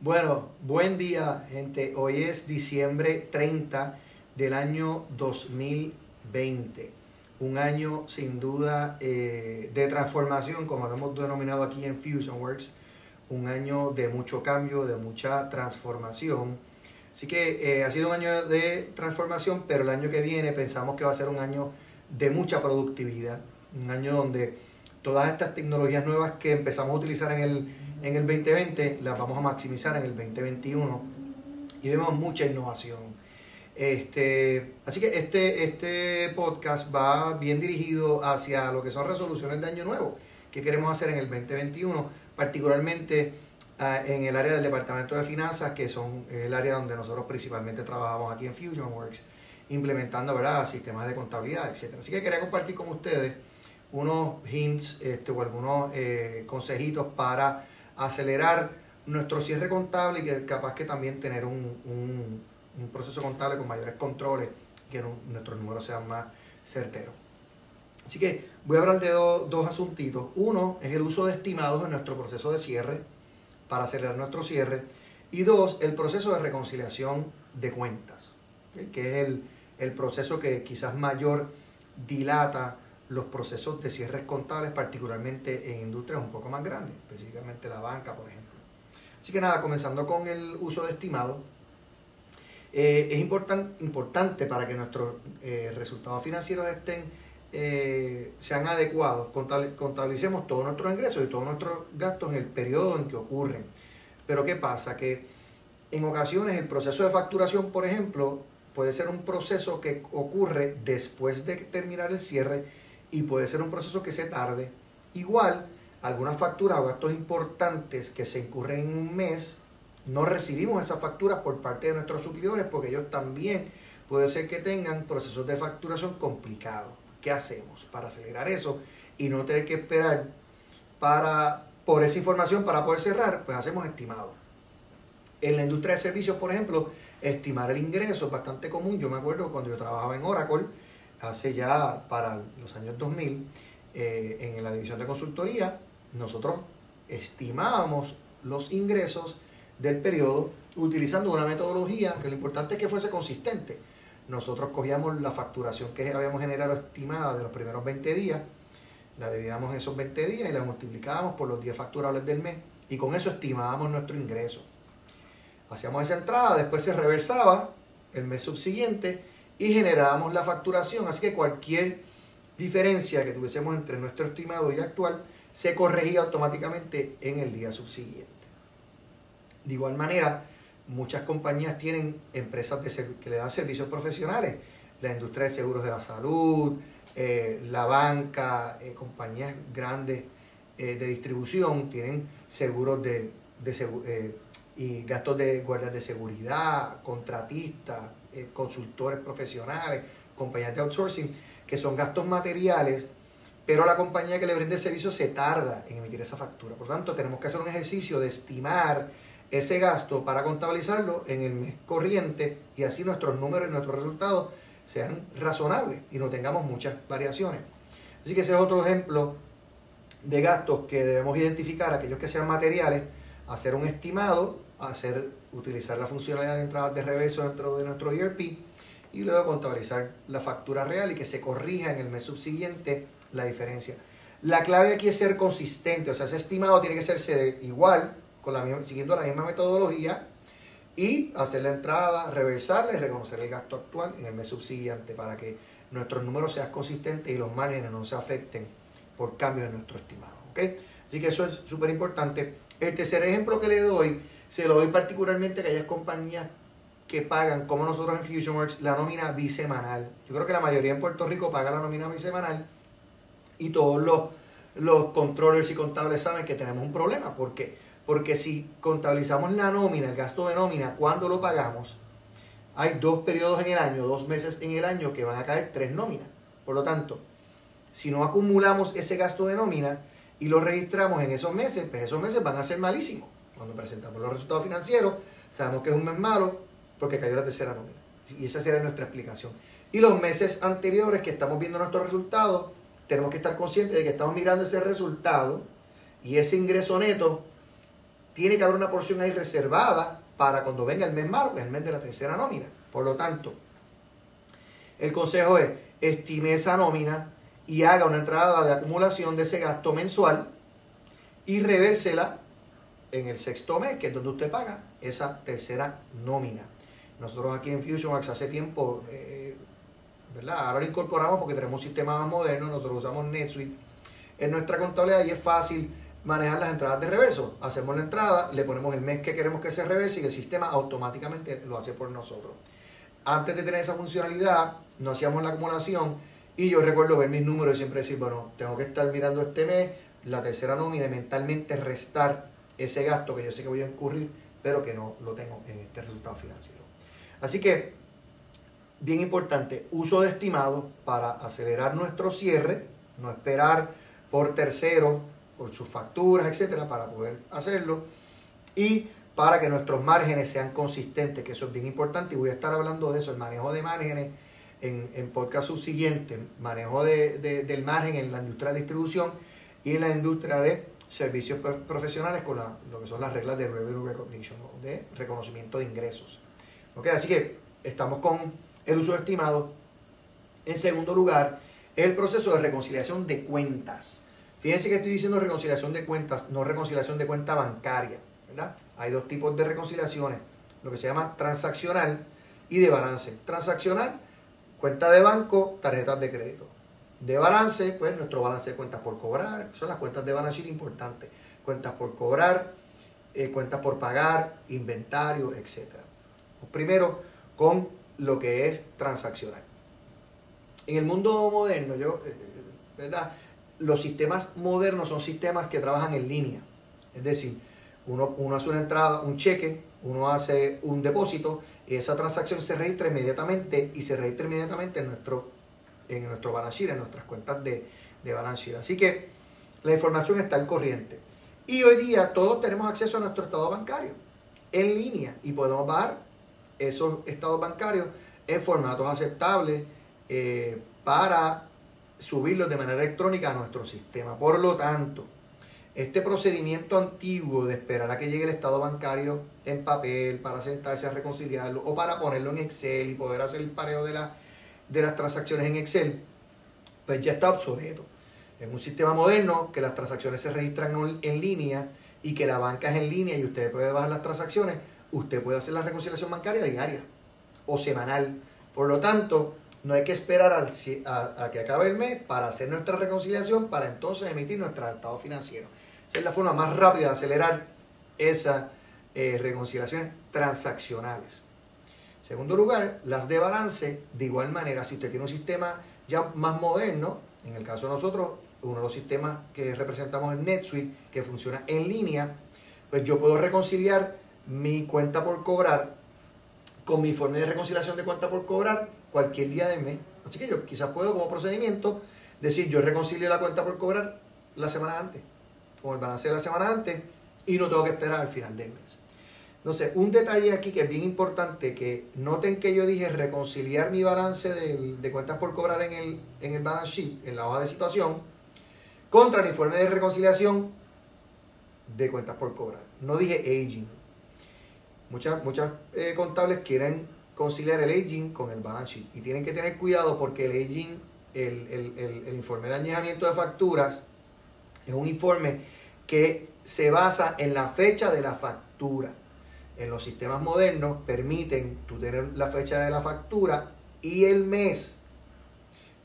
Bueno, buen día, gente. Hoy es diciembre 30 del año 2020. Un año sin duda eh, de transformación, como lo hemos denominado aquí en FusionWorks. Un año de mucho cambio, de mucha transformación. Así que eh, ha sido un año de transformación, pero el año que viene pensamos que va a ser un año de mucha productividad. Un año donde todas estas tecnologías nuevas que empezamos a utilizar en el en el 2020, las vamos a maximizar en el 2021 y vemos mucha innovación. Este, así que este, este podcast va bien dirigido hacia lo que son resoluciones de año nuevo que queremos hacer en el 2021, particularmente ah, en el área del departamento de finanzas, que son el área donde nosotros principalmente trabajamos aquí en FusionWorks, implementando ¿verdad? sistemas de contabilidad, etc. Así que quería compartir con ustedes unos hints este, o algunos eh, consejitos para acelerar nuestro cierre contable y que capaz que también tener un, proceso contable con mayores controles y que nuestros números sean más certeros. Así que voy a hablar de dos asuntitos. Uno es el uso de estimados en nuestro proceso de cierre para acelerar nuestro cierre. Y dos, el proceso de reconciliación de cuentas, que es el, el proceso que quizás mayor dilata los procesos de cierres contables, particularmente en industrias un poco más grandes, específicamente la banca, por ejemplo. Así que nada, comenzando con el uso de estimado, eh, es importante para que nuestros eh, resultados financieros estén, eh, sean adecuados, contabilicemos todos nuestros ingresos y todos nuestros gastos en el periodo en que ocurren. Pero ¿qué pasa? Que en ocasiones el proceso de facturación, por ejemplo, puede ser un proceso que ocurre después de terminar el cierre y puede ser un proceso que se tarde. Igual, algunas facturas o gastos importantes que se incurren en un mes, no recibimos esas facturas por parte de nuestros suplidores porque ellos también puede ser que tengan procesos de facturación complicados. ¿Qué hacemos para acelerar eso y no tener que esperar para, por esa información para poder cerrar? Pues hacemos estimados. En la industria de servicios, por ejemplo, estimar el ingreso es bastante común. Yo me acuerdo cuando yo trabajaba en Oracle, hace ya para los años 2000, eh, en la división de consultoría, nosotros estimábamos los ingresos del periodo utilizando una metodología que lo importante es que fuese consistente. Nosotros cogíamos la facturación que habíamos generado estimada de los primeros 20 días, la dividíamos en esos 20 días y la multiplicábamos por los días facturables del mes y con eso estimábamos nuestro ingreso. Hacíamos esa entrada, después se reversaba el mes subsiguiente y generábamos la facturación. Así que cualquier diferencia que tuviésemos entre nuestro estimado y actual se corregía automáticamente en el día subsiguiente. De igual manera, muchas compañías tienen empresas que le dan servicios profesionales, la industria de seguros de la salud, eh, la banca, eh, compañías grandes eh, de distribución tienen seguros de, y gastos de guardias de seguridad, contratistas, eh, consultores profesionales, compañías de outsourcing, que son gastos materiales, pero la compañía que le brinde el servicio se tarda en emitir esa factura. Por tanto, tenemos que hacer un ejercicio de estimar ese gasto para contabilizarlo en el mes corriente y así nuestros números y nuestros resultados sean razonables y no tengamos muchas variaciones. Así que ese es otro ejemplo de gastos que debemos identificar, aquellos que sean materiales, hacer un estimado, hacer utilizar la funcionalidad de entradas de reverso dentro de nuestro ERP y luego contabilizar la factura real y que se corrija en el mes subsiguiente la diferencia. La clave aquí es ser consistente, o sea, ese estimado tiene que ser igual, con la siguiendo la misma metodología y hacer la entrada, reversarla y reconocer el gasto actual en el mes subsiguiente para que nuestros números sean consistentes y los márgenes no se afecten por cambios en nuestro estimado. ¿okay? Así que eso es súper importante. El tercer ejemplo que le doy se lo doy particularmente a aquellas compañías que pagan, como nosotros en FusionWorks, la nómina bisemanal. Yo creo que la mayoría en Puerto Rico paga la nómina bisemanal y todos los, los controllers y contables saben que tenemos un problema. ¿Por qué? Porque si contabilizamos la nómina, el gasto de nómina, cuando lo pagamos, hay dos periodos en el año, dos meses en el año que van a caer tres nóminas. Por lo tanto, si no acumulamos ese gasto de nómina y lo registramos en esos meses, pues esos meses van a ser malísimos. Cuando presentamos los resultados financieros, sabemos que es un mes malo porque cayó la tercera nómina. Y esa sería nuestra explicación. Y los meses anteriores que estamos viendo nuestros resultados, tenemos que estar conscientes de que estamos mirando ese resultado y ese ingreso neto tiene que haber una porción ahí reservada para cuando venga el mes malo, que es el mes de la tercera nómina. Por lo tanto, el consejo es, estime esa nómina y haga una entrada de acumulación de ese gasto mensual y revérsela en el sexto mes, que es donde usted paga esa tercera nómina. Nosotros aquí en FusionWorks hace tiempo, eh, ¿verdad? Ahora lo incorporamos porque tenemos un sistema más moderno, nosotros usamos NetSuite en nuestra contabilidad y es fácil manejar las entradas de reverso. Hacemos la entrada, le ponemos el mes que queremos que se reverse y el sistema automáticamente lo hace por nosotros. Antes de tener esa funcionalidad, no hacíamos la acumulación y yo recuerdo ver mis números y siempre decir, bueno, tengo que estar mirando este mes, la tercera nómina y mentalmente restar ese gasto que yo sé que voy a incurrir, pero que no lo tengo en este resultado financiero. Así que, bien importante, uso de estimado para acelerar nuestro cierre, no esperar por terceros por sus facturas, etcétera, para poder hacerlo y para que nuestros márgenes sean consistentes, que eso es bien importante y voy a estar hablando de eso, el manejo de márgenes en, en podcast subsiguiente, manejo de, del margen en la industria de distribución y en la industria de servicios profesionales con lo que son las reglas de revenue recognition, de reconocimiento de ingresos. ¿Okay? Así que estamos con el uso estimado. En segundo lugar, el proceso de reconciliación de cuentas. Fíjense que estoy diciendo reconciliación de cuentas, no reconciliación de cuenta bancaria. ¿verdad? Hay dos tipos de reconciliaciones, lo que se llama transaccional y de balance. Transaccional, cuenta de banco, tarjetas de crédito. De balance, pues nuestro balance de cuentas por cobrar, son las cuentas de balance importantes. Cuentas por cobrar, eh, cuentas por pagar, inventario, etc. Primero, con lo que es transaccional. En el mundo moderno, yo, eh, ¿verdad? los sistemas modernos son sistemas que trabajan en línea. Es decir, uno, uno, hace una entrada, un cheque, uno hace un depósito y esa transacción se registra inmediatamente y se registra inmediatamente en nuestro, en nuestro balance sheet, en nuestras cuentas de, balance sheet. Así que la información está al corriente. Y hoy día todos tenemos acceso a nuestro estado bancario en línea y podemos bajar esos estados bancarios en formatos aceptables eh, para subirlos de manera electrónica a nuestro sistema. Por lo tanto, este procedimiento antiguo de esperar a que llegue el estado bancario en papel para sentarse a reconciliarlo o para ponerlo en Excel y poder hacer el pareo de, de las transacciones en Excel, pues ya está obsoleto. En un sistema moderno que las transacciones se registran en línea y que la banca es en línea y usted puede bajar las transacciones, usted puede hacer la reconciliación bancaria diaria o semanal. Por lo tanto, no hay que esperar a, que acabe el mes para hacer nuestra reconciliación, para entonces emitir nuestro estado financiero. Esa es la forma más rápida de acelerar esas eh, reconciliaciones transaccionales. Segundo lugar, las de balance, de igual manera, si usted tiene un sistema ya más moderno, en el caso de nosotros, uno de los sistemas que representamos en NetSuite, que funciona en línea, pues yo puedo reconciliar mi cuenta por cobrar con mi informe de reconciliación de cuenta por cobrar cualquier día de mes. Así que yo quizás puedo como procedimiento decir, yo reconcilio la cuenta por cobrar la semana antes, con el balance de la semana antes, y no tengo que esperar al final del mes. Entonces, un detalle aquí que es bien importante, que noten que yo dije reconciliar mi balance de, cuentas por cobrar en el, en el balance sheet, en la hoja de situación, contra el informe de reconciliación de cuentas por cobrar. No dije aging. Muchas, muchas eh, contables quieren conciliar el aging con el balance sheet. Y tienen que tener cuidado porque el aging, el, informe de añejamiento de facturas, es un informe que se basa en la fecha de la factura. En los sistemas modernos permiten tú tener la fecha de la factura y el mes,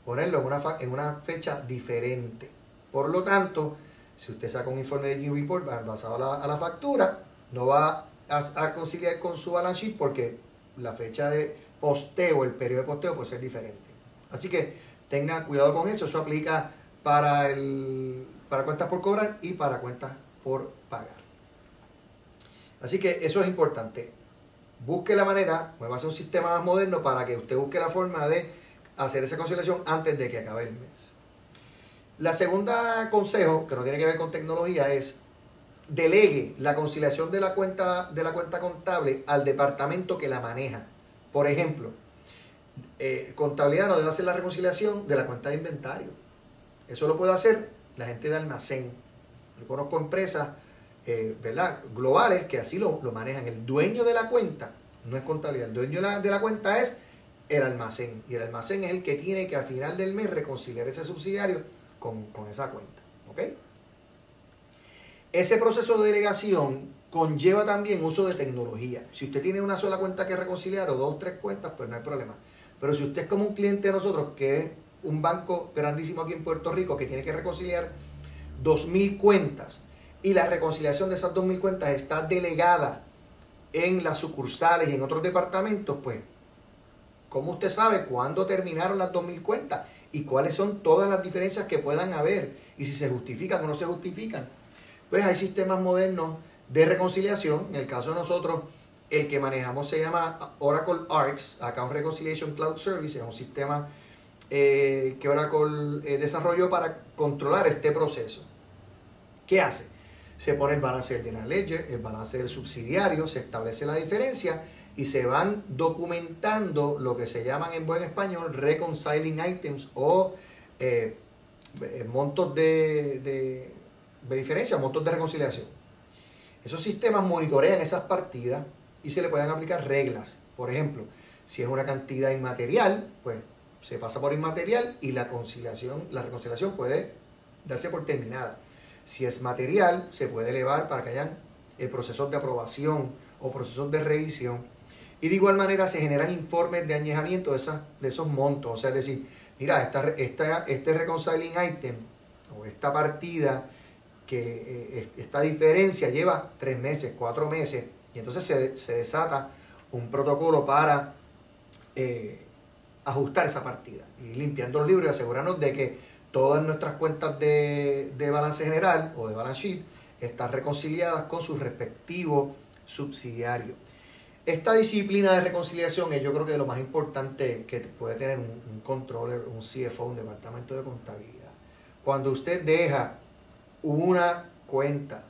ponerlo en una, en una fecha diferente. Por lo tanto, si usted saca un informe de aging report basado a la, a la factura, no va a, a conciliar con su balance sheet porque la fecha de posteo, el periodo de posteo puede ser diferente. Así que tenga cuidado con eso, eso aplica para, el, para cuentas por cobrar y para cuentas por pagar. Así que eso es importante. Busque la manera, a ser un sistema más moderno para que usted busque la forma de hacer esa conciliación antes de que acabe el mes. La segunda consejo, que no tiene que ver con tecnología, es delegue la conciliación de la cuenta, de la cuenta contable al departamento que la maneja. Por ejemplo, eh, contabilidad no debe hacer la reconciliación de la cuenta de inventario. Eso lo puede hacer la gente de almacén. Yo conozco empresas eh, globales que así lo, manejan. El dueño de la cuenta no es contabilidad, el dueño de la, cuenta es el almacén. Y el almacén es el que tiene que al final del mes reconciliar ese subsidiario con, esa cuenta. ¿ok? Ese proceso de delegación conlleva también uso de tecnología. Si usted tiene una sola cuenta que reconciliar o dos o tres cuentas, pues no hay problema. Pero si usted es como un cliente de nosotros, que es un banco grandísimo aquí en Puerto Rico, que tiene que reconciliar 2.000 cuentas, y la reconciliación de esas 2.000 cuentas está delegada en las sucursales y en otros departamentos, pues, ¿cómo usted sabe cuándo terminaron las 2.000 cuentas? Y cuáles son todas las diferencias que puedan haber, y si se justifican o no se justifican. Pues hay sistemas modernos de reconciliación, en el caso de nosotros, el que manejamos se llama Oracle ARCS, Account Reconciliation Cloud Service, es un sistema eh, que Oracle eh, desarrolló para controlar este proceso. ¿Qué hace? Se pone el balance del general ledger, el balance del subsidiario, se establece la diferencia y se van documentando lo que se llaman en buen español reconciling items o eh, eh, montos de, de, diferencia, montos de reconciliación. Esos sistemas monitorean esas partidas y se le pueden aplicar reglas. Por ejemplo, si es una cantidad inmaterial, pues se pasa por inmaterial y la conciliación, la reconciliación puede darse por terminada. Si es material, se puede elevar para que hayan eh, procesos de aprobación o procesos de revisión. Y de igual manera se generan informes de añejamiento de, esas, de esos montos. O sea, es decir, mira, esta, esta, este reconciling item o esta partida, que eh, esta diferencia lleva tres meses, cuatro meses, y entonces se, desata un protocolo para eh, ajustar esa partida y limpiando los libros y asegurarnos de que todas nuestras cuentas de, balance general o de balance sheet están reconciliadas con su respectivo subsidiario. Esta disciplina de reconciliación es yo creo que lo más importante que puede tener un, un controller, un CFO, un departamento de contabilidad. Cuando usted deja una cuenta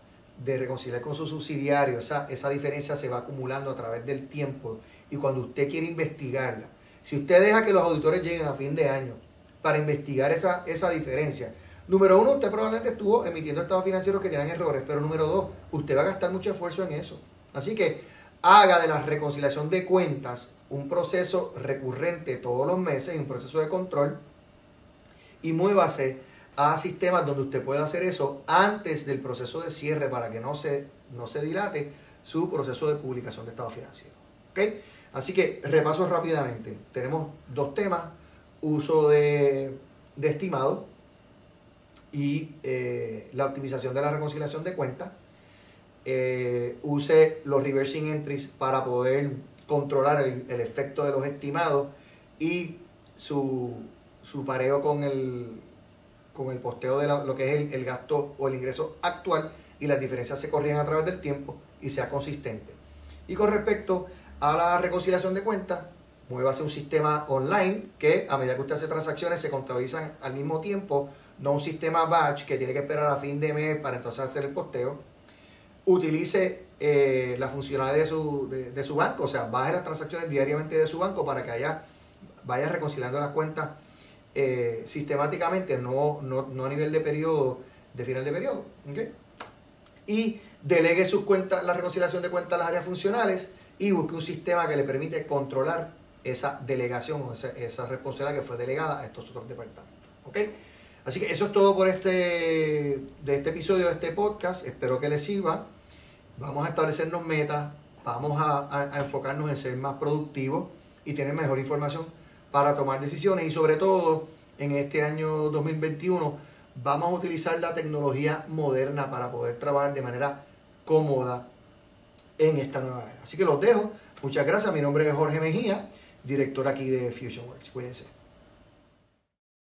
de reconciliar con su subsidiario, esa, esa diferencia se va acumulando a través del tiempo y cuando usted quiere investigarla, si usted deja que los auditores lleguen a fin de año para investigar esa, esa diferencia. Número uno, usted probablemente estuvo emitiendo estados financieros que tienen errores, pero número dos, usted va a gastar mucho esfuerzo en eso. Así que haga de la reconciliación de cuentas un proceso recurrente todos los meses, un proceso de control, y muévase a sistemas donde usted pueda hacer eso antes del proceso de cierre para que no se, no se dilate su proceso de publicación de estados financieros. Así que repaso rápidamente. Tenemos dos temas uso de, estimado y eh, la optimización de la reconciliación de cuentas. Eh, use los reversing entries para poder controlar el, efecto de los estimados y su, su pareo con el, con el posteo de lo que es el, el, gasto o el ingreso actual y las diferencias se corrían a través del tiempo y sea consistente. Y con respecto a la reconciliación de cuentas, muévase un sistema online que a medida que usted hace transacciones se contabilizan al mismo tiempo, no un sistema batch que tiene que esperar a fin de mes para entonces hacer el posteo. Utilice eh, la funcionalidad de su, de, su banco, o sea, baje las transacciones diariamente de su banco para que haya, vaya reconciliando las cuentas eh, sistemáticamente, no, no, a nivel de periodo, de final de periodo. Y delegue sus cuentas, la reconciliación de cuentas a las áreas funcionales y busque un sistema que le permite controlar esa delegación o esa, responsabilidad que fue delegada a estos otros departamentos. ¿Ok? Así que eso es todo por este, de este episodio de este podcast. Espero que les sirva. Vamos a establecernos metas, vamos a, enfocarnos en ser más productivos y tener mejor información para tomar decisiones y sobre todo en este año 2021 vamos a utilizar la tecnología moderna para poder trabajar de manera cómoda en esta nueva era. Así que los dejo. Muchas gracias. Mi nombre es Jorge Mejía director aquí de FusionWorks. Cuídense.